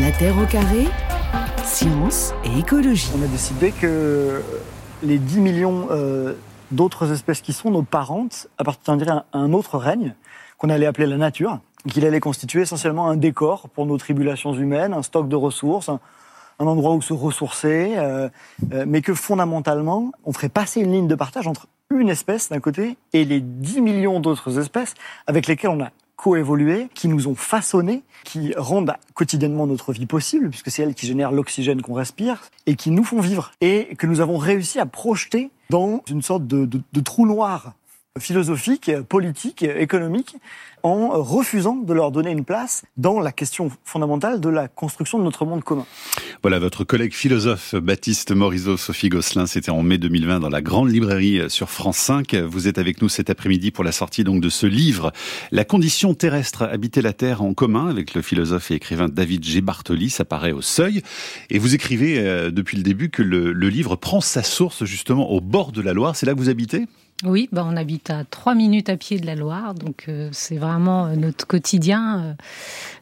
La Terre au carré, science et écologie. On a décidé que les 10 millions euh, d'autres espèces qui sont nos parentes appartiendraient à un autre règne qu'on allait appeler la nature, qu'il allait constituer essentiellement un décor pour nos tribulations humaines, un stock de ressources, un, endroit où se ressourcer, euh, euh, mais que fondamentalement, on ferait passer une ligne de partage entre une espèce d'un côté et les 10 millions d'autres espèces avec lesquelles on a coévolué, qui nous ont façonnés, qui rendent quotidiennement notre vie possible, puisque c'est elles qui génèrent l'oxygène qu'on respire, et qui nous font vivre, et que nous avons réussi à projeter dans une sorte de, de trou noir philosophique, politique, économique, en refusant de leur donner une place dans la question fondamentale de la construction de notre monde commun. Voilà, votre collègue philosophe Baptiste Morisot, Sophie Gosselin, c'était en mai 2020 dans la grande librairie sur France 5. Vous êtes avec nous cet après-midi pour la sortie donc de ce livre, La condition terrestre, habiter la Terre en commun, avec le philosophe et écrivain David G. Bartoli, ça paraît au seuil. Et vous écrivez euh, depuis le début que le, le livre prend sa source justement au bord de la Loire. C'est là que vous habitez? Oui, bah on habite à trois minutes à pied de la Loire, donc euh, c'est vraiment euh, notre quotidien euh,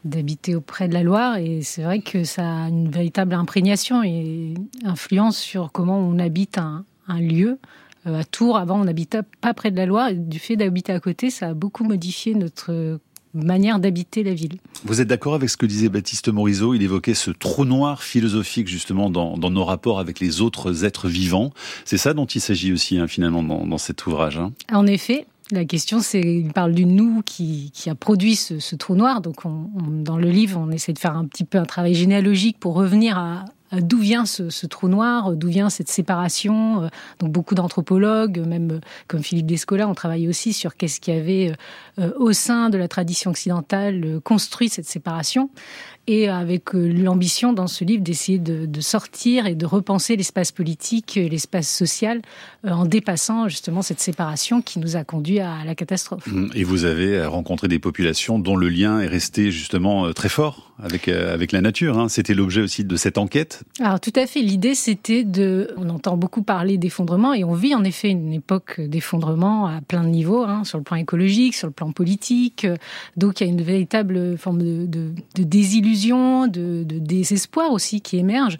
d'habiter auprès de la Loire, et c'est vrai que ça a une véritable imprégnation et influence sur comment on habite un, un lieu. à Tours, avant, on n'habitait pas près de la Loire, et du fait d'habiter à côté, ça a beaucoup modifié notre manière d'habiter la ville. Vous êtes d'accord avec ce que disait Baptiste Morisot? Il évoquait ce trou noir philosophique justement dans, nos rapports avec les autres êtres vivants. C'est ça dont il s'agit aussi hein, finalement dans, cet ouvrage. Hein? En effet, la question, c'est, il parle du nous qui, a produit ce, trou noir. Donc, dans le livre, on essaie de faire un petit peu un travail généalogique pour revenir à, d'où vient ce, trou noir, d'où vient cette séparation. Euh, donc beaucoup d'anthropologues, même euh, comme Philippe Descola, ont travaillé aussi sur qu'est-ce qui avait euh, au sein de la tradition occidentale construit cette séparation et avec l'ambition dans ce livre d'essayer de, sortir et de repenser l'espace politique, l'espace social, en dépassant justement cette séparation qui nous a conduit à la catastrophe. Mmh. Et vous avez rencontré des populations dont le lien est resté justement très fort avec, avec la nature. Hein. C'était l'objet aussi de cette enquête alors tout à fait, l'idée c'était de... On entend beaucoup parler d'effondrement et on vit en effet une époque d'effondrement à plein de niveaux, hein, sur le plan écologique, sur le plan politique. Donc il y a une véritable forme de, désillusion, de, de, désespoir aussi qui émerge.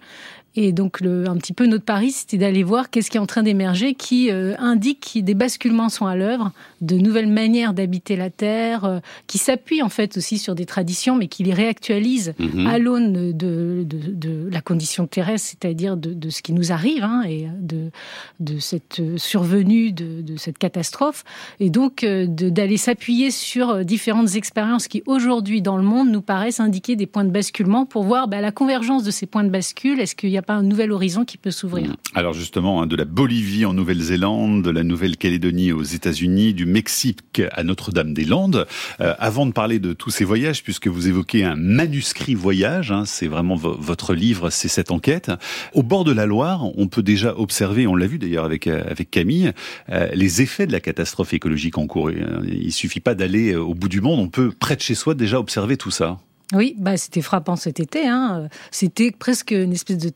Et donc, le, un petit peu notre pari, c'était d'aller voir qu'est-ce qui est en train d'émerger, qui euh, indique que des basculements sont à l'œuvre, de nouvelles manières d'habiter la Terre, euh, qui s'appuient en fait aussi sur des traditions, mais qui les réactualisent mhm. à l'aune de, de, de, la condition terrestre, c'est-à-dire de, de, ce qui nous arrive, hein, et de, de cette survenue de, de cette catastrophe. Et donc, euh, d'aller s'appuyer sur différentes expériences qui, aujourd'hui, dans le monde, nous paraissent indiquer des points de basculement pour voir bah, la convergence de ces points de bascule. Est-ce qu'il y a pas un nouvel horizon qui peut s'ouvrir. Alors justement, hein, de la Bolivie en Nouvelle-Zélande, de la Nouvelle-Calédonie aux États-Unis, du Mexique à Notre-Dame-des-Landes. Euh, avant de parler de tous ces voyages, puisque vous évoquez un manuscrit voyage, hein, c'est vraiment votre livre, c'est cette enquête. Au bord de la Loire, on peut déjà observer, on l'a vu d'ailleurs avec euh, avec Camille, euh, les effets de la catastrophe écologique en cours. Il suffit pas d'aller au bout du monde, on peut près de chez soi déjà observer tout ça. Oui, bah c'était frappant cet été. Hein. C'était presque une espèce de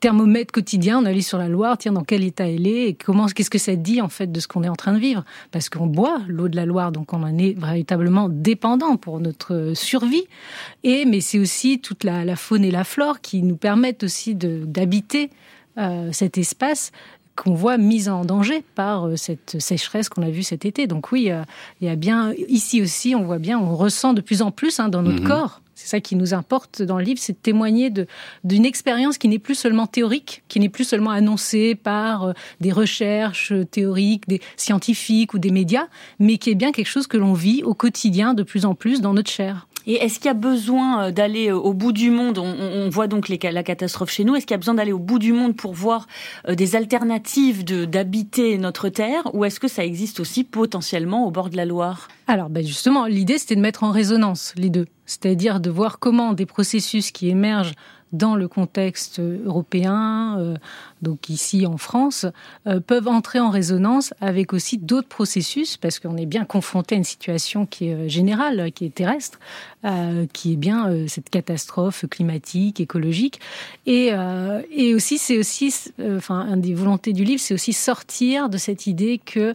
thermomètre quotidien. On allait sur la Loire, tiens, dans quel état elle est et comment, qu'est-ce que ça dit en fait de ce qu'on est en train de vivre? Parce qu'on boit l'eau de la Loire, donc on en est véritablement dépendant pour notre survie. Et mais c'est aussi toute la, faune et la flore qui nous permettent aussi d'habiter euh, cet espace qu'on voit mise en danger par euh, cette sécheresse qu'on a vue cet été. Donc oui, euh, il y a bien ici aussi, on voit bien, on ressent de plus en plus hein, dans notre mhm. corps c'est ça qui nous importe dans le livre, c'est de témoigner d'une expérience qui n'est plus seulement théorique, qui n'est plus seulement annoncée par euh, des recherches théoriques, des scientifiques ou des médias, mais qui est bien quelque chose que l'on vit au quotidien de plus en plus dans notre chair. Et est-ce qu'il y a besoin euh, d'aller euh, au bout du monde? On, voit donc la catastrophe chez nous. Est-ce qu'il y a besoin d'aller au bout du monde pour voir des alternatives d'habiter notre terre? Ou est-ce que ça existe aussi potentiellement au bord de la Loire? Alors ben justement, l'idée c'était de mettre en résonance les deux. C'est-à-dire de voir comment des processus qui émergent dans le contexte européen, euh, donc ici en France, euh, peuvent entrer en résonance avec aussi d'autres processus, parce qu'on est bien confronté à une situation qui est euh, générale, qui est terrestre, qui est bien cette catastrophe climatique, écologique, et, et aussi c'est aussi, enfin, un des volontés du livre, c'est aussi sortir de cette idée que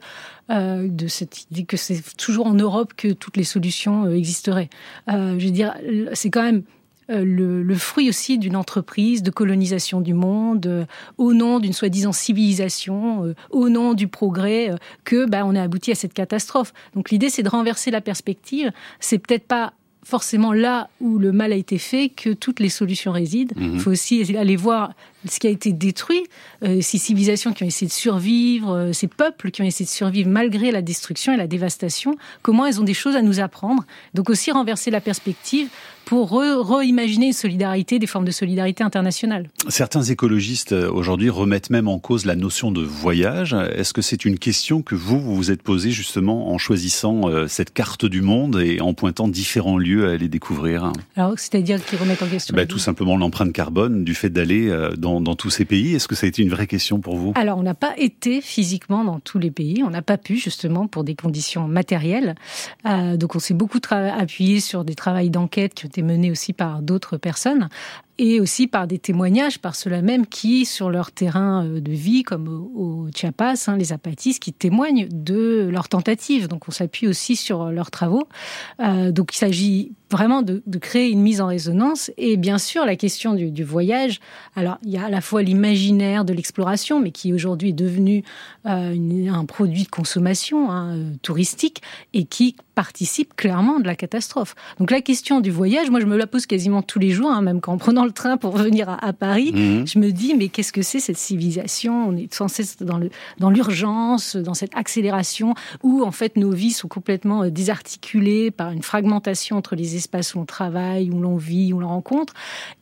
de cette idée que c'est toujours en Europe que toutes les solutions existeraient. je veux dire, c'est quand même le, fruit aussi d'une entreprise de colonisation du monde, au nom d'une soi-disant civilisation, au nom du progrès, que bah, on a abouti à cette catastrophe. Donc l'idée, c'est de renverser la perspective. C'est peut-être pas forcément là où le mal a été fait que toutes les solutions résident. Il mhm. faut aussi aller voir ce qui a été détruit, euh, ces civilisations qui ont essayé de survivre, euh, ces peuples qui ont essayé de survivre malgré la destruction et la dévastation, comment elles ont des choses à nous apprendre. Donc aussi renverser la perspective pour reimaginer une solidarité, des formes de solidarité internationale. Certains écologistes euh, aujourd'hui remettent même en cause la notion de voyage. Est-ce que c'est une question que vous, vous vous êtes posée justement en choisissant cette carte du monde et en pointant différents lieux à aller découvrir? Alors, c'est-à-dire qu'ils remettent en question ben, Tout simplement l'empreinte carbone du fait d'aller dans dans, tous ces pays Est-ce que ça a été une vraie question pour vous? Alors, on n'a pas été physiquement dans tous les pays. On n'a pas pu, justement, pour des conditions matérielles. Euh, donc, on s'est beaucoup appuyé sur des travaux d'enquête qui ont été menés aussi par d'autres personnes et aussi par des témoignages par ceux-là même qui, sur leur terrain euh, de vie, comme au, Chiapas, hein, les apatistes, qui témoignent de leurs tentatives. Donc on s'appuie aussi sur leurs travaux. Euh, donc il s'agit vraiment de, créer une mise en résonance. Et bien sûr, la question du, voyage. Alors il y a à la fois l'imaginaire de l'exploration, mais qui aujourd'hui est devenu euh, un produit de consommation hein, touristique et qui participe clairement de la catastrophe. Donc la question du voyage, moi je me la pose quasiment tous les jours, hein, même quand en prenant le train pour venir à, Paris, mhm. je me dis mais qu'est-ce que c'est cette civilisation? On est sans cesse dans le dans l'urgence, dans cette accélération où en fait nos vies sont complètement euh, désarticulées par une fragmentation entre les espaces où on travaille, où l'on vit, où l'on rencontre.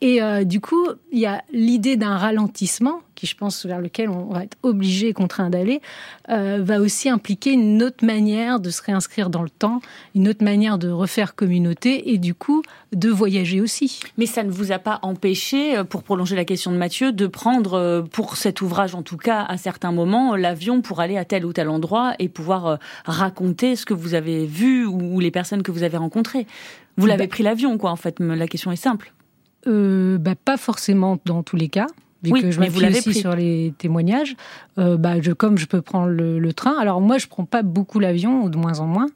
Et euh, du coup, il y a l'idée d'un ralentissement qui je pense vers lequel on va être obligé et contraint d'aller, euh, va aussi impliquer une autre manière de se réinscrire dans le temps, une autre manière de refaire communauté et du coup de voyager aussi. Mais ça ne vous a pas empêché, euh, pour prolonger la question de Mathieu, de prendre euh, pour cet ouvrage en tout cas à certains moments l'avion pour aller à tel ou tel endroit et pouvoir raconter ce que vous avez vu ou les personnes que vous avez rencontrées. Vous l'avez bah pris l'avion quoi en fait, la question est simple. bah, pas forcément dans tous les cas vu que je m'appuie aussi sur les témoignages, euh, bah, je, comme je peux prendre le, train. Alors moi, je prends pas beaucoup l'avion, ou de moins en moins.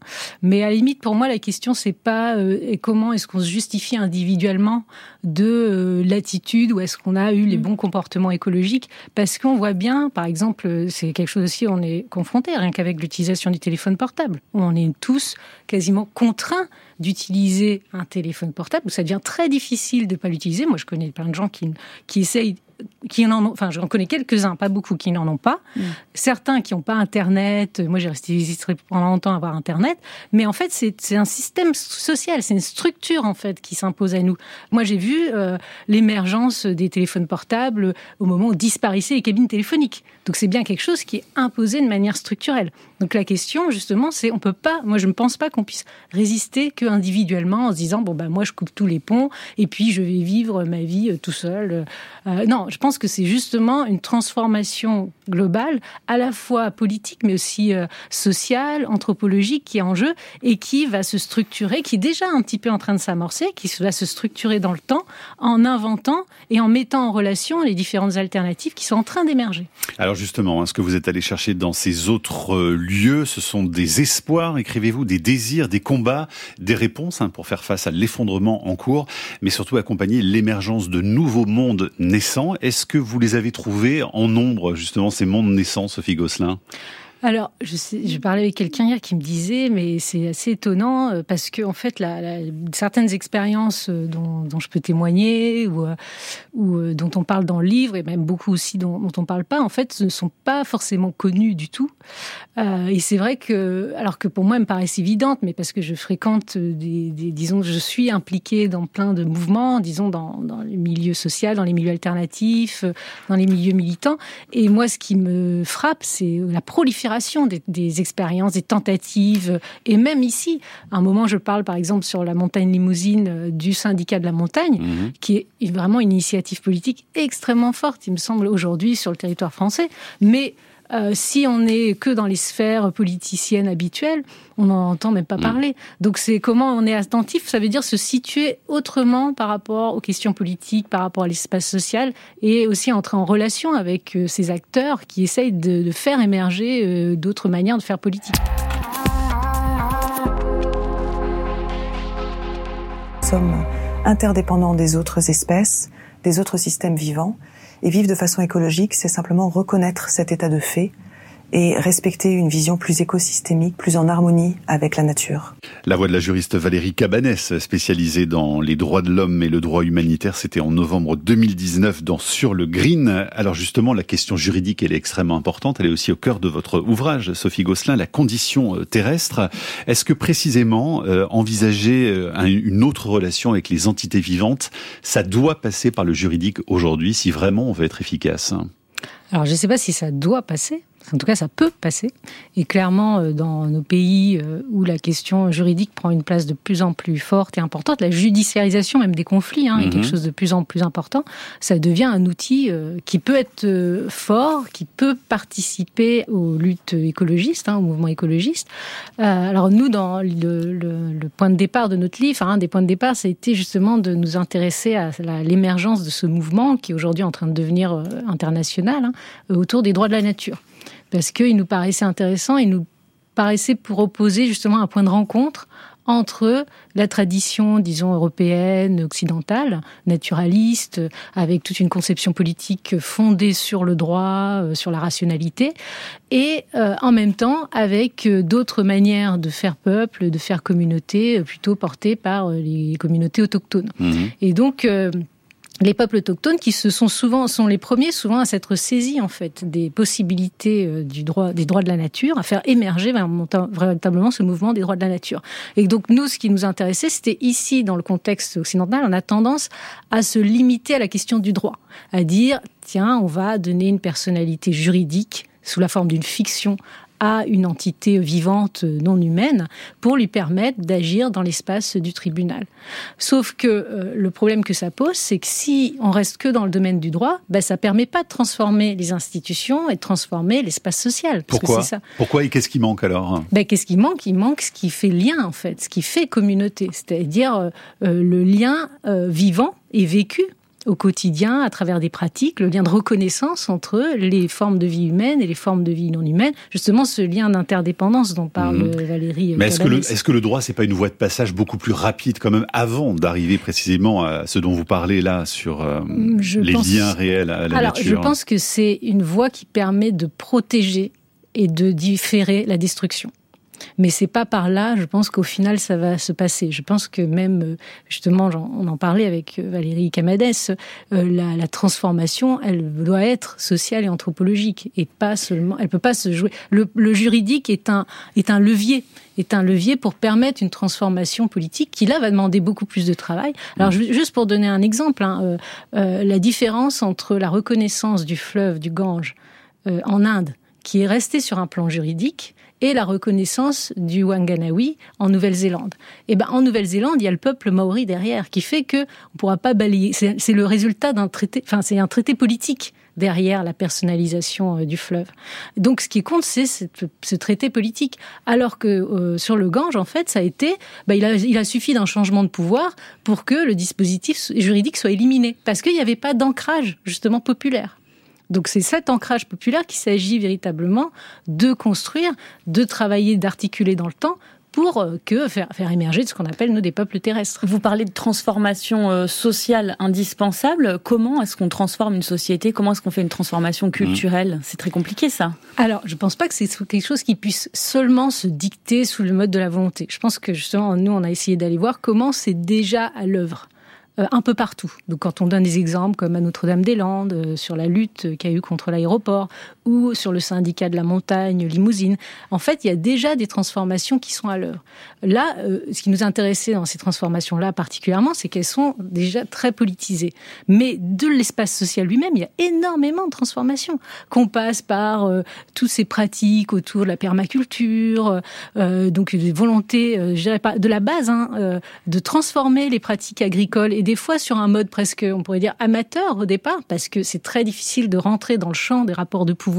Mais à la limite, pour moi, la question c'est pas euh, comment est-ce qu'on se justifie individuellement de euh, l'attitude ou est-ce qu'on a eu les mm. bons comportements écologiques, parce qu'on voit bien, par exemple, c'est quelque chose aussi on est confronté, rien qu'avec l'utilisation du téléphone portable. On est tous quasiment contraints d'utiliser un téléphone portable, où ça devient très difficile de ne pas l'utiliser. Moi, je connais plein de gens qui, qui essayent qui en ont, enfin, j'en connais quelques-uns, pas beaucoup, qui n'en ont pas. Mm. Certains qui n'ont pas Internet. Moi, j'ai resté pendant longtemps à avoir Internet. Mais en fait, c'est un système social, c'est une structure, en fait, qui s'impose à nous. Moi, j'ai vu euh, l'émergence des téléphones portables au moment où disparaissaient les cabines téléphoniques. Donc, c'est bien quelque chose qui est imposé de manière structurelle. Donc, la question, justement, c'est on peut pas, moi, je ne pense pas qu'on puisse résister que individuellement en se disant, bon, ben, moi, je coupe tous les ponts et puis je vais vivre ma vie euh, tout seul. Euh, non, je pense que c'est justement une transformation globale, à la fois politique, mais aussi sociale, anthropologique, qui est en jeu et qui va se structurer, qui est déjà un petit peu en train de s'amorcer, qui va se structurer dans le temps en inventant et en mettant en relation les différentes alternatives qui sont en train d'émerger. Alors justement, hein, ce que vous êtes allé chercher dans ces autres euh, lieux, ce sont des espoirs, écrivez-vous, des désirs, des combats, des réponses hein, pour faire face à l'effondrement en cours, mais surtout accompagner l'émergence de nouveaux mondes naissants. Est-ce que vous les avez trouvés en nombre, justement, ces mondes naissants, Sophie Gosselin? Alors, je, sais, parlais avec quelqu'un hier qui me disait, mais c'est assez étonnant euh, parce que en fait, certaines expériences euh, dont, je peux témoigner ou, euh, dont on parle dans le livre et même beaucoup aussi dont, dont on parle pas, en fait, ne sont pas forcément connues du tout. et c'est vrai que, alors que pour moi, elles me paraissent évidentes, mais parce que je fréquente des, disons, je suis impliquée dans plein de mouvements, disons dans les milieux sociaux, dans les milieux alternatifs, dans les milieux militants. Et moi, ce qui me frappe, c'est la prolifération des, expériences, des tentatives, et même ici, à un moment, je parle par exemple sur la montagne limousine euh, du syndicat de la montagne, mhm. qui est vraiment une initiative politique extrêmement forte, il me semble, aujourd'hui sur le territoire français. Mais euh, si on n'est que dans les sphères politiciennes habituelles, on n'en entend même pas mm. parler. Donc c'est comment on est attentif, ça veut dire se situer autrement par rapport aux questions politiques, par rapport à l'espace social, et aussi entrer en relation avec euh, ces acteurs qui essayent de, faire émerger euh, d'autres manières de faire politique. Nous sommes interdépendants des autres espèces, des autres systèmes vivants. Et vivre de façon écologique, c'est simplement reconnaître cet état de fait et respecter une vision plus écosystémique, plus en harmonie avec la nature. La voix de la juriste Valérie Cabanès, spécialisée dans les droits de l'homme et le droit humanitaire, c'était en novembre 2019 dans Sur le Green. Alors justement, la question juridique, elle est extrêmement importante. Elle est aussi au cœur de votre ouvrage, Sophie Gosselin, la condition euh, terrestre. Est-ce que précisément euh, envisager euh, une autre relation avec les entités vivantes, ça doit passer par le juridique aujourd'hui si vraiment on veut être efficace? Alors je ne sais pas si ça doit passer, en tout cas, ça peut passer. Et clairement, euh, dans nos pays euh, où la question juridique prend une place de plus en plus forte et importante, la judiciarisation même des conflits hein, est quelque mhm. chose de plus en plus important, ça devient un outil euh, qui peut être fort, qui peut participer aux luttes écologistes, hein, au mouvement écologiste. alors nous, dans le, point de départ de notre livre, un des points de départ, ça a été justement de nous intéresser à l'émergence de ce mouvement qui est aujourd'hui en train de devenir international, hein, autour des droits de la nature parce qu'il nous paraissait intéressant, il nous paraissait pour opposer justement un point de rencontre entre la tradition, disons, européenne, occidentale, naturaliste, avec toute une conception politique fondée sur le droit, euh, sur la rationalité, et euh, en même temps avec euh, d'autres manières de faire peuple, de faire communauté, plutôt portées par les communautés autochtones. Mmh. Et donc, les peuples autochtones qui se sont souvent sont les premiers souvent à s'être saisis en fait des possibilités euh, du droit des droits de la nature à faire émerger véritablement ce mouvement des droits de la nature. Et donc nous ce qui nous intéressait c'était ici dans le contexte occidental on a tendance à se limiter à la question du droit. À dire tiens on va donner une personnalité juridique sous la forme d'une fiction à une entité vivante non humaine pour lui permettre d'agir dans l'espace du tribunal. Sauf que euh, le problème que ça pose, c'est que si on reste que dans le domaine du droit, ben, ça permet pas de transformer les institutions et de transformer l'espace social. Pourquoi ça. Pourquoi et qu'est-ce qui manque alors? Ben, Qu'est-ce qui manque? Il manque ce qui fait lien en fait, ce qui fait communauté, c'est-à-dire euh, euh, le lien vivant et vécu au quotidien, à travers des pratiques, le lien de reconnaissance entre les formes de vie humaines et les formes de vie non humaines, justement ce lien d'interdépendance dont parle mhm. Valérie. Mais est-ce que, le, est-ce que le droit, c'est pas une voie de passage beaucoup plus rapide quand même avant d'arriver précisément à ce dont vous parlez là sur euh, les liens réels à la Alors, Je pense que c'est une voie qui permet de protéger et de différer la destruction. Mais c'est pas par là, je pense qu'au final, ça va se passer. Je pense que même, euh, justement, on en parlait avec euh, Valérie Camades, euh, la, la, transformation, elle doit être sociale et anthropologique, et pas seulement, elle peut pas se jouer. Le, le juridique est un, est un levier est un levier pour permettre une transformation politique qui là va demander beaucoup plus de travail. Alors mmh. juste pour donner un exemple, hein, euh, euh, la différence entre la reconnaissance du fleuve du Gange euh, en Inde, qui est restée sur un plan juridique, et la reconnaissance du Wanganawi en Nouvelle-Zélande. Et eh ben en Nouvelle-Zélande, il y a le peuple maori derrière qui fait que on pourra pas balayer. C'est le résultat d'un traité. Enfin, c'est un traité politique derrière la personnalisation euh, du fleuve. Donc ce qui compte, c'est ce traité politique. Alors que euh, sur le Gange, en fait, ça a été, bah, il, a, il a suffi d'un changement de pouvoir pour que le dispositif juridique soit éliminé, parce qu'il n'y avait pas d'ancrage justement populaire. Donc c'est cet ancrage populaire qu'il s'agit véritablement de construire, de travailler, d'articuler dans le temps pour euh, que faire, faire émerger ce qu'on appelle nous des peuples terrestres. Vous parlez de transformation euh, sociale indispensable. Comment est-ce qu'on transforme une société? Comment est-ce qu'on fait une transformation culturelle? C'est très compliqué ça. Alors, je ne pense pas que c'est quelque chose qui puisse seulement se dicter sous le mode de la volonté. Je pense que justement, nous, on a essayé d'aller voir comment c'est déjà à l'œuvre. Euh, un peu partout. Donc quand on donne des exemples comme à Notre-Dame-des-Landes euh, sur la lutte qu'il y a eu contre l'aéroport ou sur le syndicat de la montagne Limousine, en fait, il y a déjà des transformations qui sont à l'heure. Là, euh, ce qui nous intéressait dans ces transformations-là particulièrement, c'est qu'elles sont déjà très politisées. Mais de l'espace social lui-même, il y a énormément de transformations. Qu'on passe par toutes ces pratiques autour de la permaculture, donc des volontés, je dirais pas de la base, hein, de transformer les pratiques agricoles et des fois sur un mode presque, on pourrait dire, amateur au départ, parce que c'est très difficile de rentrer dans le champ des rapports de pouvoir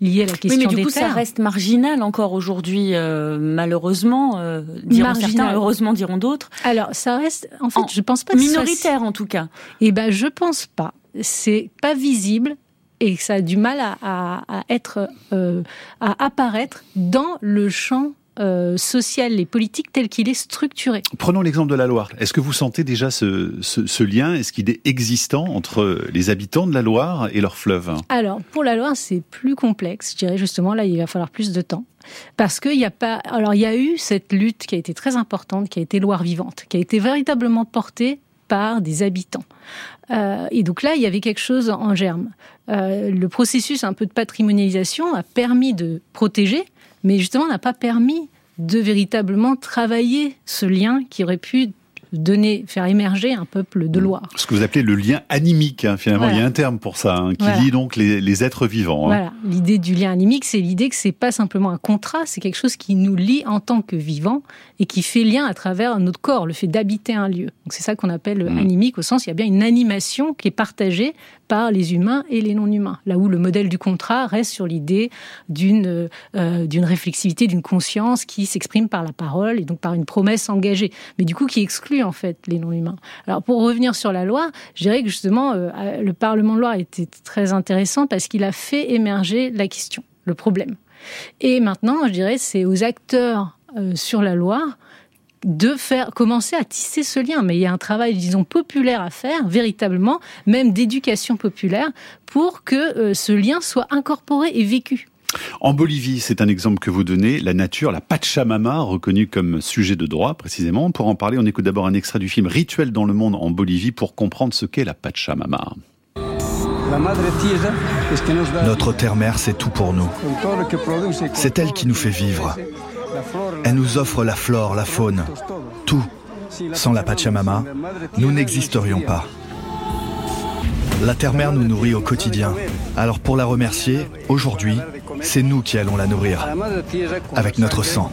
liés à la question oui, mais du coup, ça reste marginal encore aujourd'hui, euh, malheureusement, euh, diront certains, heureusement diront d'autres. Alors, ça reste, en fait, je pense pas minoritaire en tout cas. Eh ben, je pense pas. C'est pas visible et ça a du mal à, à, être, euh, à apparaître dans le champ euh, social et politique tel qu'il est structuré. Prenons l'exemple de la Loire. Est-ce que vous sentez déjà ce, ce, ce lien? Est-ce qu'il est existant entre les habitants de la Loire et leur fleuve Alors, pour la Loire, c'est plus complexe. Je dirais justement, là, il va falloir plus de temps. Parce qu'il n'y a pas. Alors, il y a eu cette lutte qui a été très importante, qui a été Loire vivante, qui a été véritablement portée par des habitants. Euh, et donc là, il y avait quelque chose en germe. Euh, le processus un peu de patrimonialisation a permis de protéger, mais justement n'a pas permis de véritablement travailler ce lien qui aurait pu donner, faire émerger un peuple de Loire. Ce que vous appelez le lien animique, hein, finalement, il y a un terme pour ça, hein, qui lie donc les, les êtres vivants. Hein. Voilà, l'idée du lien animique, c'est l'idée que c'est pas simplement un contrat, c'est quelque chose qui nous lie en tant que vivants et qui fait lien à travers notre corps, le fait d'habiter un lieu. Donc c'est ça qu'on appelle mmh. animique, au sens il y a bien une animation qui est partagée par les humains et les non-humains. Là où le modèle du contrat reste sur l'idée d'une euh, d'une réflexivité, d'une conscience qui s'exprime par la parole et donc par une promesse engagée, mais du coup qui exclut en fait les non-humains. Alors pour revenir sur la loi, je dirais que justement euh, le Parlement de loi était très intéressant parce qu'il a fait émerger la question, le problème. Et maintenant, je dirais, c'est aux acteurs euh, sur la loi de faire commencer à tisser ce lien. Mais il y a un travail, disons, populaire à faire, véritablement, même d'éducation populaire, pour que euh, ce lien soit incorporé et vécu. En Bolivie, c'est un exemple que vous donnez, la nature, la Pachamama, reconnue comme sujet de droit précisément. Pour en parler, on écoute d'abord un extrait du film Rituel dans le monde en Bolivie pour comprendre ce qu'est la Pachamama. Notre terre-mère, c'est tout pour nous. C'est elle qui nous fait vivre. Elle nous offre la flore, la faune, tout. Sans la Pachamama, nous n'existerions pas. La terre-mère nous nourrit au quotidien. Alors pour la remercier, aujourd'hui, c'est nous qui allons la nourrir. Avec notre sang.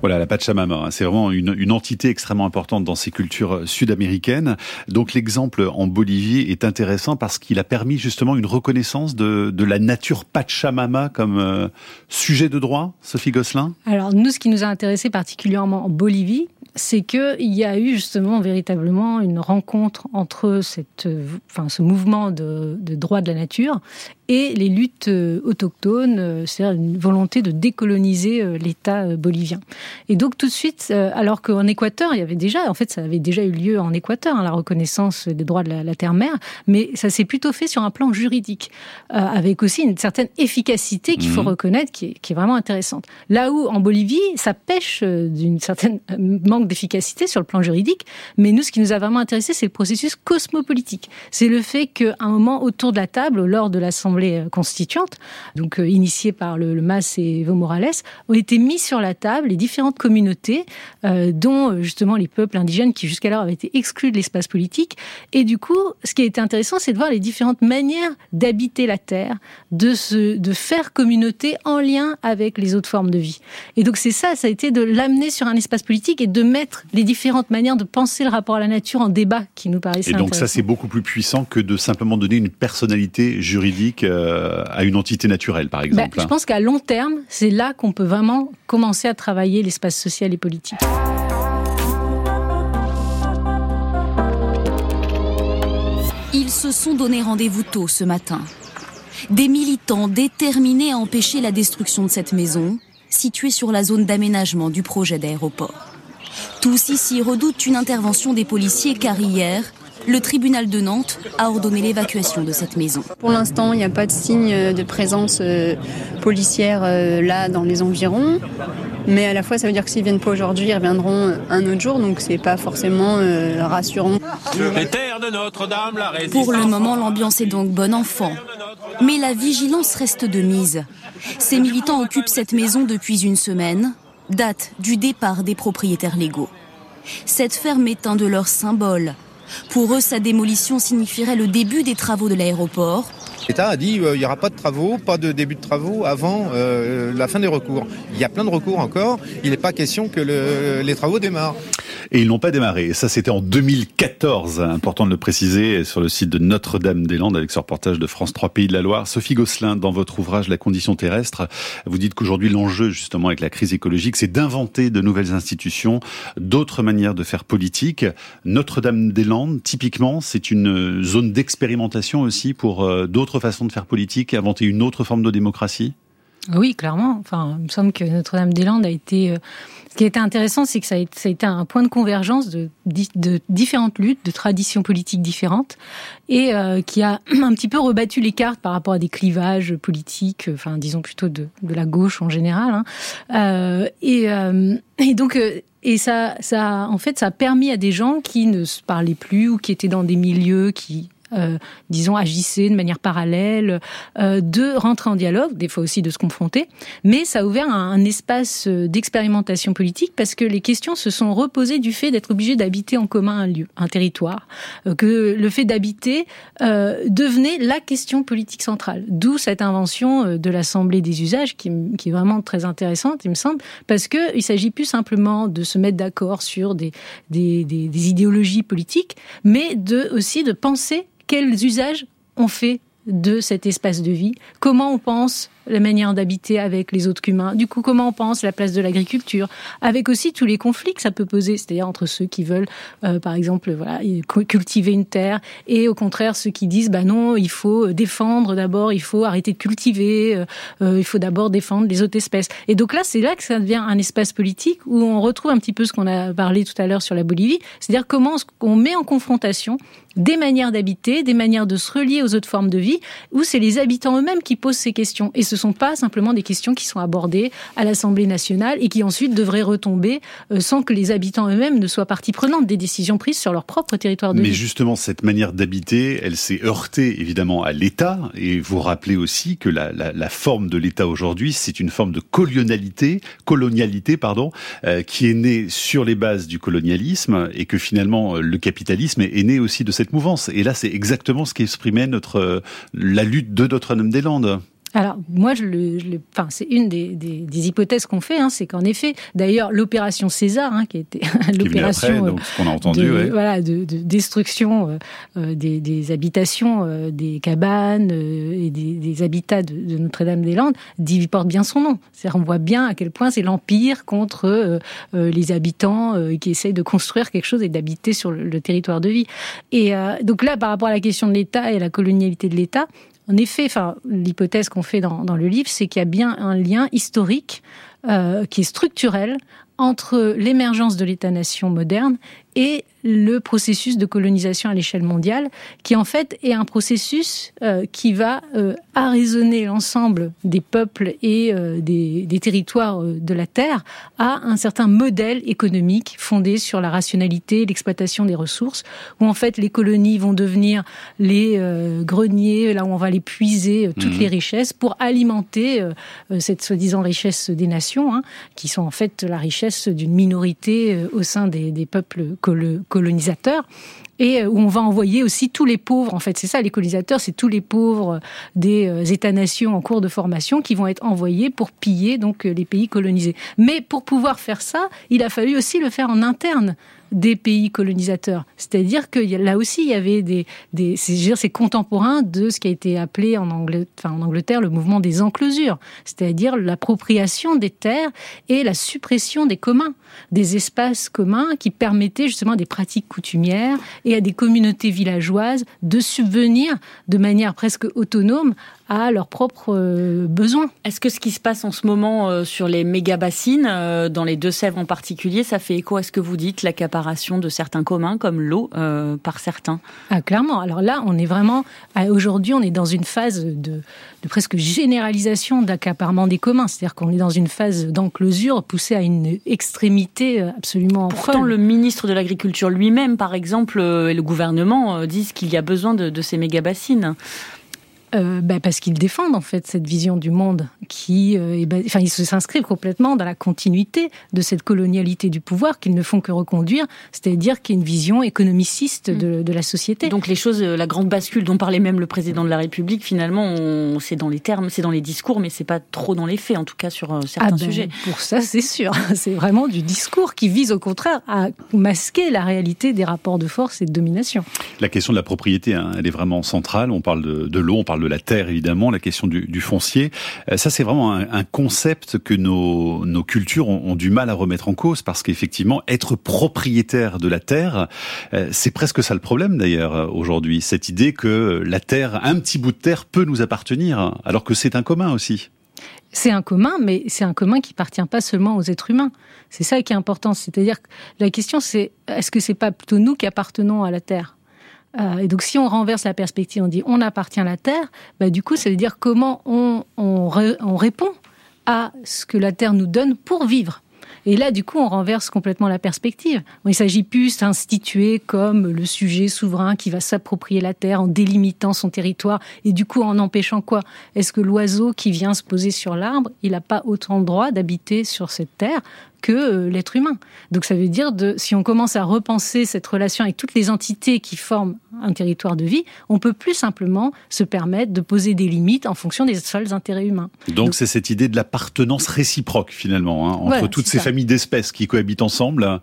Voilà, la Pachamama, hein, c'est vraiment une, entité extrêmement importante dans ces cultures sud-américaines. Donc l'exemple en Bolivie est intéressant parce qu'il a permis justement une reconnaissance de, la nature Pachamama comme euh, sujet de droit, Sophie Gosselin? Alors nous, ce qui nous a intéressé particulièrement en Bolivie, c'est qu'il y a eu justement véritablement une rencontre entre cette, enfin, ce mouvement de droit de la nature et les luttes euh, autochtones, euh, c'est-à-dire une volonté de décoloniser euh, l'État bolivien. Et donc tout de suite, alors qu'en Équateur, il y avait déjà, en fait, ça avait déjà eu lieu en Équateur, hein, la reconnaissance des droits de la, la terre-mère, mais ça s'est plutôt fait sur un plan juridique, avec aussi une certaine efficacité qu'il faut mmh. reconnaître, qui est, qui est, vraiment intéressante. Là où en Bolivie, ça pêche d'une certaine manque d'efficacité sur le plan juridique, mais nous, ce qui nous a vraiment intéressé, c'est le processus cosmopolitique. C'est le fait qu'à un moment, autour de la table, lors de l'Assemblée euh, constituante, donc euh, initiée par le, le, MAS et Evo Morales, ont été mis sur la table les différentes communautés, euh, dont justement les peuples indigènes qui jusqu'alors avaient été exclus de l'espace politique. Et du coup, ce qui a été intéressant, c'est de voir les différentes manières d'habiter la terre, de se, de faire communauté en lien avec les autres formes de vie. Et donc c'est ça, ça a été de l'amener sur un espace politique et de mettre les différentes manières de penser le rapport à la nature en débat qui nous paraissait Et donc ça, c'est beaucoup plus puissant que de simplement donner une personnalité juridique euh, à une entité naturelle, par exemple. Bah, je pense qu'à long terme, c'est là qu'on peut vraiment commencer à travailler l'espace social et politique. Ils se sont donné rendez-vous tôt ce matin. Des militants déterminés à empêcher la destruction de cette maison, située sur la zone d'aménagement du projet d'aéroport. Tous ici redoutent une intervention des policiers car hier, le tribunal de Nantes a ordonné l'évacuation de cette maison. Pour l'instant, il n'y a pas de signe de présence euh, policière euh, là dans les environs. Mais à la fois, ça veut dire que s'ils viennent pas aujourd'hui, ils reviendront un autre jour, donc c'est pas forcément euh, rassurant. Les terres de Notre-Dame, la Pour le moment, l'ambiance est donc bonne enfant. Mais la vigilance reste de mise. Ces militants occupent cette maison depuis une semaine, date du départ des propriétaires légaux. Cette ferme est un de leurs symboles, pour eux, sa démolition signifierait le début des travaux de l'aéroport. L'État a dit euh, il n'y aura pas de travaux, pas de début de travaux avant euh, la fin des recours. Il y a plein de recours encore. Il n'est pas question que le, les travaux démarrent et ils n'ont pas démarré. Ça, c'était en 2014, important de le préciser, sur le site de Notre-Dame-des-Landes, avec ce reportage de France 3 Pays de la Loire. Sophie Gosselin, dans votre ouvrage La condition terrestre, vous dites qu'aujourd'hui, l'enjeu, justement, avec la crise écologique, c'est d'inventer de nouvelles institutions, d'autres manières de faire politique. Notre-Dame-des-Landes, typiquement, c'est une zone d'expérimentation aussi pour euh, d'autres façons de faire politique, inventer une autre forme de démocratie? Oui, clairement. Enfin, il me semble que Notre-Dame-des-Landes a été ce qui a été intéressant, c'est que ça a, été un point de convergence de, différentes luttes, de traditions politiques différentes, et euh, qui a un petit peu rebattu les cartes par rapport à des clivages politiques, enfin disons plutôt de, la gauche en général. Hein. Euh, et, euh, et, donc et ça, ça, en fait, ça a permis à des gens qui ne se parlaient plus ou qui étaient dans des milieux qui euh, disons, agissaient de manière parallèle, euh, de rentrer en dialogue, des fois aussi de se confronter. Mais ça a ouvert un, espace euh, d'expérimentation politique parce que les questions se sont reposées du fait d'être obligé d'habiter en commun un lieu, un territoire, que le fait d'habiter devenait la question politique centrale. D'où cette invention de l'Assemblée des usages qui, qui, est vraiment très intéressante, il me semble, parce que il s'agit plus simplement de se mettre d'accord sur des, des, des, des idéologies politiques, mais de aussi de penser quels usages on fait de cet espace de vie, comment on pense la manière d'habiter avec les autres humains. Du coup, comment on pense la place de l'agriculture, avec aussi tous les conflits que ça peut poser, c'est-à-dire entre ceux qui veulent, euh, par exemple, voilà, cultiver une terre, et au contraire ceux qui disent, bah non, il faut défendre d'abord, il faut arrêter de cultiver, euh, euh, il faut d'abord défendre les autres espèces. Et donc là, c'est là que ça devient un espace politique où on retrouve un petit peu ce qu'on a parlé tout à l'heure sur la Bolivie, c'est-à-dire comment on met en confrontation des manières d'habiter, des manières de se relier aux autres formes de vie, où c'est les habitants eux-mêmes qui posent ces questions. Et ce sont pas simplement des questions qui sont abordées à l'Assemblée nationale et qui ensuite devraient retomber euh, sans que les habitants eux-mêmes ne soient partie prenante des décisions prises sur leur propre territoire de Mais vie. Justement, cette manière d'habiter, elle s'est heurtée évidemment à l'État. Et vous rappelez aussi que la, la, la forme de l'État aujourd'hui, c'est une forme de colonialité, colonialité pardon, euh, qui est née sur les bases du colonialisme et que finalement euh, le capitalisme est, né aussi de cette mouvance. Et là, c'est exactement ce qu'exprimait notre la lutte de Notre-Dame-des-Landes. Alors moi, je le, je enfin, c'est une des, des, des hypothèses qu'on fait, hein, c'est qu'en effet, d'ailleurs, l'opération César, hein, qui était l'opération euh, qu'on a entendu, de, ouais. voilà, de, de destruction euh, euh des, des, habitations, euh, des cabanes euh, et des, des, habitats de, de Notre-Dame-des-Landes, dit porte bien son nom. C'est on voit bien à quel point c'est l'empire contre les habitants qui essayent de construire quelque chose et d'habiter sur le, le, territoire de vie. Et donc là, par rapport à la question de l'État et à la colonialité de l'État, en effet, enfin, l'hypothèse qu'on fait dans, dans, le livre, c'est qu'il y a bien un lien historique euh, qui est structurel entre l'émergence de l'État-nation moderne et le processus de colonisation à l'échelle mondiale, qui en fait est un processus euh, qui va euh, arraisonner l'ensemble des peuples et euh, des, des, territoires euh, de la Terre à un certain modèle économique fondé sur la rationalité, l'exploitation des ressources, où en fait les colonies vont devenir les greniers, là où on va les puiser toutes mmh. les richesses pour alimenter cette soi-disant richesse des nations, hein, qui sont en fait la richesse d'une minorité au sein des, des peuples colonisateurs et euh, où on va envoyer aussi tous les pauvres. En fait, c'est ça, les colonisateurs, c'est tous les pauvres des euh, États-nations en cours de formation qui vont être envoyés pour piller donc euh, les pays colonisés. Mais pour pouvoir faire ça, il a fallu aussi le faire en interne des pays colonisateurs. C'est-à-dire que là aussi, il y avait des, des c'est contemporain de ce qui a été appelé en Angleterre, le mouvement des enclosures, c'est-à-dire l'appropriation des terres et la suppression des communs, des espaces communs qui permettaient justement des pratiques coutumières et à des communautés villageoises de subvenir de manière presque autonome à leurs propres euh, besoins. Est-ce que ce qui se passe en ce moment euh, sur les méga-bassines, euh, dans les Deux-Sèvres en particulier, ça fait écho à ce que vous dites, l'accaparation de certains communs, comme l'eau, par certains ah, Clairement. Alors là, on est vraiment, aujourd'hui, on est dans une phase de, de presque généralisation d'accaparement des communs. C'est-à-dire qu'on est dans une phase d'enclosure poussée à une extrémité absolument Pourtant, folle. le ministre de l'Agriculture lui-même, par exemple, et le gouvernement disent qu'il y a besoin de, de ces méga-bassines euh, bah parce qu'ils défendent en fait cette vision du monde qui, euh, est enfin, ils s'inscrivent complètement dans la continuité de cette colonialité du pouvoir qu'ils ne font que reconduire, c'est-à-dire qu'il y a une vision économiciste de, de, la société. Donc les choses, euh, la grande bascule dont parlait même le président de la République, finalement, c'est dans les termes, c'est dans les discours, mais c'est pas trop dans les faits, en tout cas sur euh, certains ah ben, sujets. Pour ça, c'est sûr, c'est vraiment du discours qui vise au contraire à masquer la réalité des rapports de force et de domination. La question de la propriété, hein, elle est vraiment centrale. On parle de, de l'eau, on parle de la terre évidemment, la question du, foncier. Euh, ça c'est vraiment un, concept que nos, nos cultures ont, du mal à remettre en cause parce qu'effectivement être propriétaire de la terre, euh, c'est presque ça le problème d'ailleurs aujourd'hui. Cette idée que la terre, un petit bout de terre peut nous appartenir alors que c'est un commun aussi. C'est un commun, mais c'est un commun qui appartient pas seulement aux êtres humains. C'est ça qui est important. C'est-à-dire que la question, c'est est-ce que c'est pas plutôt nous qui appartenons à la Terre? Euh, et donc, si on renverse la perspective, on dit on appartient à la Terre, bah, du coup, ça veut dire comment on, on, on répond à ce que la Terre nous donne pour vivre. Et là, du coup, on renverse complètement la perspective. Il s'agit plus d'instituer comme le sujet souverain qui va s'approprier la terre en délimitant son territoire et du coup en empêchant quoi? Est-ce que l'oiseau qui vient se poser sur l'arbre, il n'a pas autant de droit d'habiter sur cette terre? Que euh, l'être humain. Donc ça veut dire de si on commence à repenser cette relation avec toutes les entités qui forment un territoire de vie, on peut plus simplement se permettre de poser des limites en fonction des seuls intérêts humains. Donc c'est cette idée de l'appartenance réciproque finalement hein, entre toutes ces familles d'espèces qui cohabitent ensemble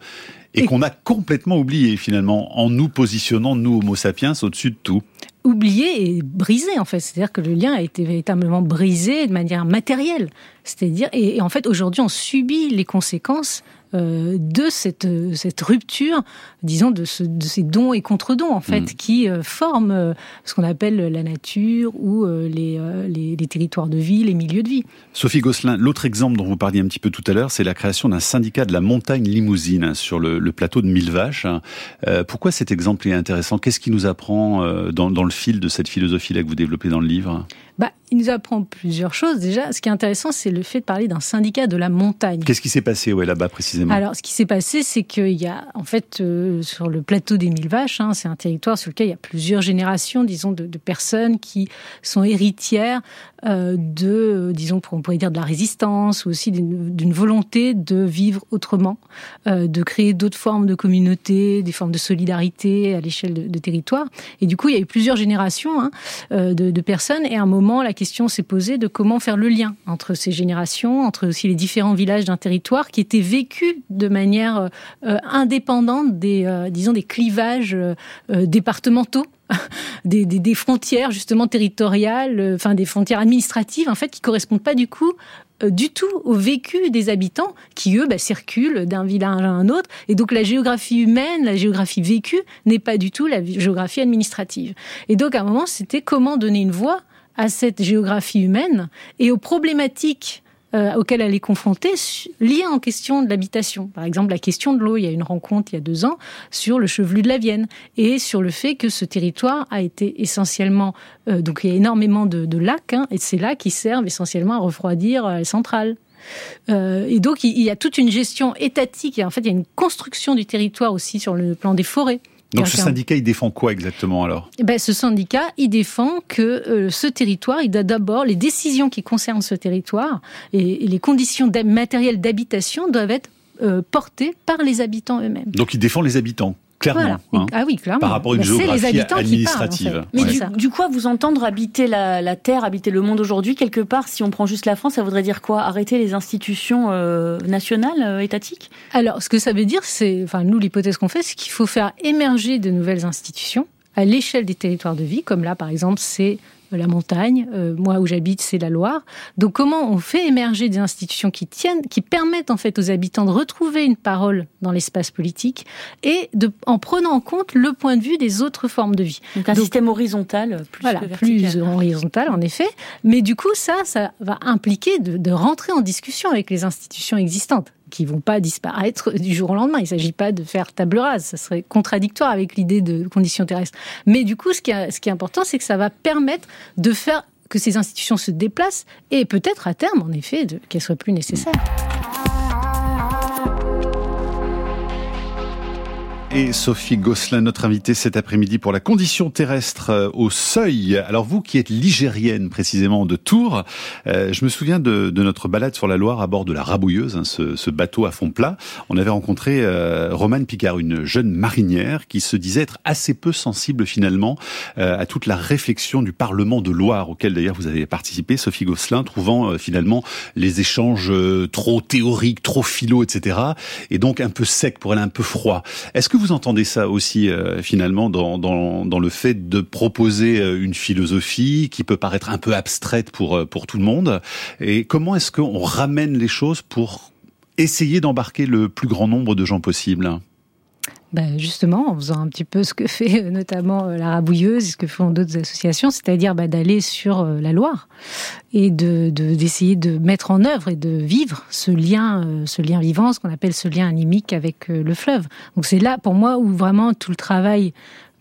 et, qu'on a complètement oublié finalement en nous positionnant nous Homo sapiens au-dessus de tout oublié et brisé en fait. C'est-à-dire que le lien a été véritablement brisé de manière matérielle. C'est-à-dire et, en fait aujourd'hui on subit les conséquences euh, de cette, cette rupture, disons, de, ce, de ces dons et contre-dons, en fait, mm. qui euh, forment euh, ce qu'on appelle la nature ou les, les, les, territoires de vie, les milieux de vie. Sophie Gosselin, l'autre exemple dont vous parliez un petit peu tout à l'heure, c'est la création d'un syndicat de la montagne limousine sur le, le plateau de Mille Vaches. pourquoi cet exemple est intéressant? Qu'est-ce qui nous apprend dans, dans le fil de cette philosophie-là que vous développez dans le livre? Bah, il nous apprend plusieurs choses. Déjà, ce qui est intéressant, c'est le fait de parler d'un syndicat de la montagne. Qu'est-ce qui s'est passé ouais, là-bas précisément? Alors, ce qui s'est passé, c'est qu'il y a, en fait, euh, sur le plateau des Mille Vaches, hein, c'est un territoire sur lequel il y a plusieurs générations, disons, de, de personnes qui sont héritières euh, de, disons, on pourrait dire de la résistance, ou aussi d'une volonté de vivre autrement, euh, de créer d'autres formes de communauté, des formes de solidarité à l'échelle de, de, territoire. Et du coup, il y a eu plusieurs générations hein, euh, de, de personnes, et à un moment, la question s'est posée de comment faire le lien entre ces générations, entre aussi les différents villages d'un territoire qui étaient vécus de manière euh, indépendante des, euh, disons, des clivages euh, départementaux. Des, frontières justement territoriales, enfin des frontières administratives en fait qui correspondent pas du coup du tout au vécu des habitants qui, eux, bah, circulent d'un village à un autre. Et donc la géographie humaine, la géographie vécue n'est pas du tout la géographie administrative. Et donc à un moment, c'était comment donner une voix à cette géographie humaine et aux problématiques euh, auxquelles elle est confrontée liées en question de l'habitation. Par exemple, la question de l'eau. Il y a une rencontre il y a deux ans sur le chevelu de la Vienne et sur le fait que ce territoire a été essentiellement euh, donc il y a énormément de, de lacs hein, et ces lacs qui servent essentiellement à refroidir euh, les centrales. Euh, et donc il y a toute une gestion étatique. Et en fait, il y a une construction du territoire aussi sur le plan des forêts. Donc ce syndicat, il défend quoi exactement alors? Eh ben, Ce syndicat, il défend que euh, ce territoire, il doit d'abord, les décisions qui concernent ce territoire et, les conditions matérielles d'habitation doivent être euh, portées par les habitants eux-mêmes. Donc il défend les habitants Clairement, hein. ah oui, clairement. Par rapport à une géographie administrative. Mais du, coup, vous entendre habiter la, Terre, habiter le monde aujourd'hui, quelque part, si on prend juste la France, ça voudrait dire quoi? Arrêter les institutions euh, nationales, euh, étatiques? Alors, ce que ça veut dire, c'est, enfin, nous, l'hypothèse qu'on fait, c'est qu'il faut faire émerger de nouvelles institutions à l'échelle des territoires de vie, comme là, par exemple, c'est la montagne. Euh, moi, où j'habite, c'est la Loire. Donc, comment on fait émerger des institutions qui tiennent, qui permettent en fait aux habitants de retrouver une parole dans l'espace politique et de, en prenant en compte le point de vue des autres formes de vie. Donc, un système horizontal, plus voilà, plus horizontal en effet. Mais du coup, ça, ça va impliquer de, de rentrer en discussion avec les institutions existantes qui vont pas disparaître du jour au lendemain. Il ne s'agit pas de faire table rase, ça serait contradictoire avec l'idée de conditions terrestres. Mais du coup, ce qui, est, ce qui est important, c'est que ça va permettre de faire que ces institutions se déplacent et peut-être à terme, en effet, qu'elles soient plus nécessaires. Et Sophie Gosselin, notre invitée cet après-midi pour la condition terrestre euh, au seuil. Alors vous qui êtes ligérienne précisément de Tours, euh, je me souviens de, de, notre balade sur la Loire à bord de la Rabouilleuse, hein, ce, ce, bateau à fond plat. On avait rencontré euh, Romane Picard, une jeune marinière qui se disait être assez peu sensible finalement euh, à toute la réflexion du Parlement de Loire, auquel d'ailleurs vous avez participé, Sophie Gosselin, trouvant euh, finalement les échanges trop théoriques, trop philo, etc. Et donc un peu sec pour elle, un peu froid. Est-ce que vous vous entendez ça aussi euh, finalement dans, dans, le fait de proposer euh, une philosophie qui peut paraître un peu abstraite pour, euh, pour tout le monde? Et comment est-ce qu'on ramène les choses pour essayer d'embarquer le plus grand nombre de gens possible? Ben justement, en faisant un petit peu ce que fait euh, notamment euh, la Rabouilleuse et ce que font d'autres associations, c'est-à-dire ben, d'aller sur euh, la Loire et de d'essayer de, mettre en œuvre et de vivre ce lien, ce lien vivant, ce qu'on appelle ce lien animique avec le fleuve. Donc c'est là pour moi où vraiment tout le travail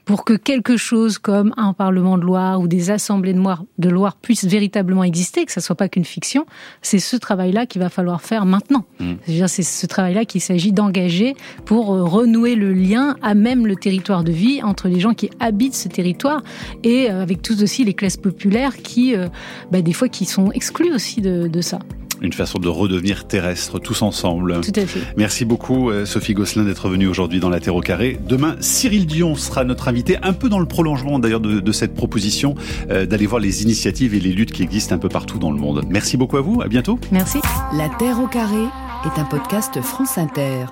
pour que quelque chose comme un Parlement de Loire ou des assemblées de Loire, de Loire puissent véritablement exister, que ça soit pas qu'une fiction, c'est ce travail-là qu'il va falloir faire maintenant. Mmh. C'est ce travail-là qu'il s'agit d'engager pour euh, renouer le lien à même le territoire de vie entre les gens qui habitent ce territoire et euh, avec tous aussi les classes populaires qui, euh, bah, des fois, qui sont exclus aussi de, de ça une façon de redevenir terrestre tous ensemble. Tout à fait. Merci beaucoup euh, Sophie Gosselin d'être venue aujourd'hui dans la Terre au carré. Demain, Cyril Dion sera notre invité, un peu dans le prolongement d'ailleurs de, cette proposition euh, d'aller voir les initiatives et les luttes qui existent un peu partout dans le monde. Merci beaucoup à vous, à bientôt. Merci. La Terre au carré est un podcast France Inter.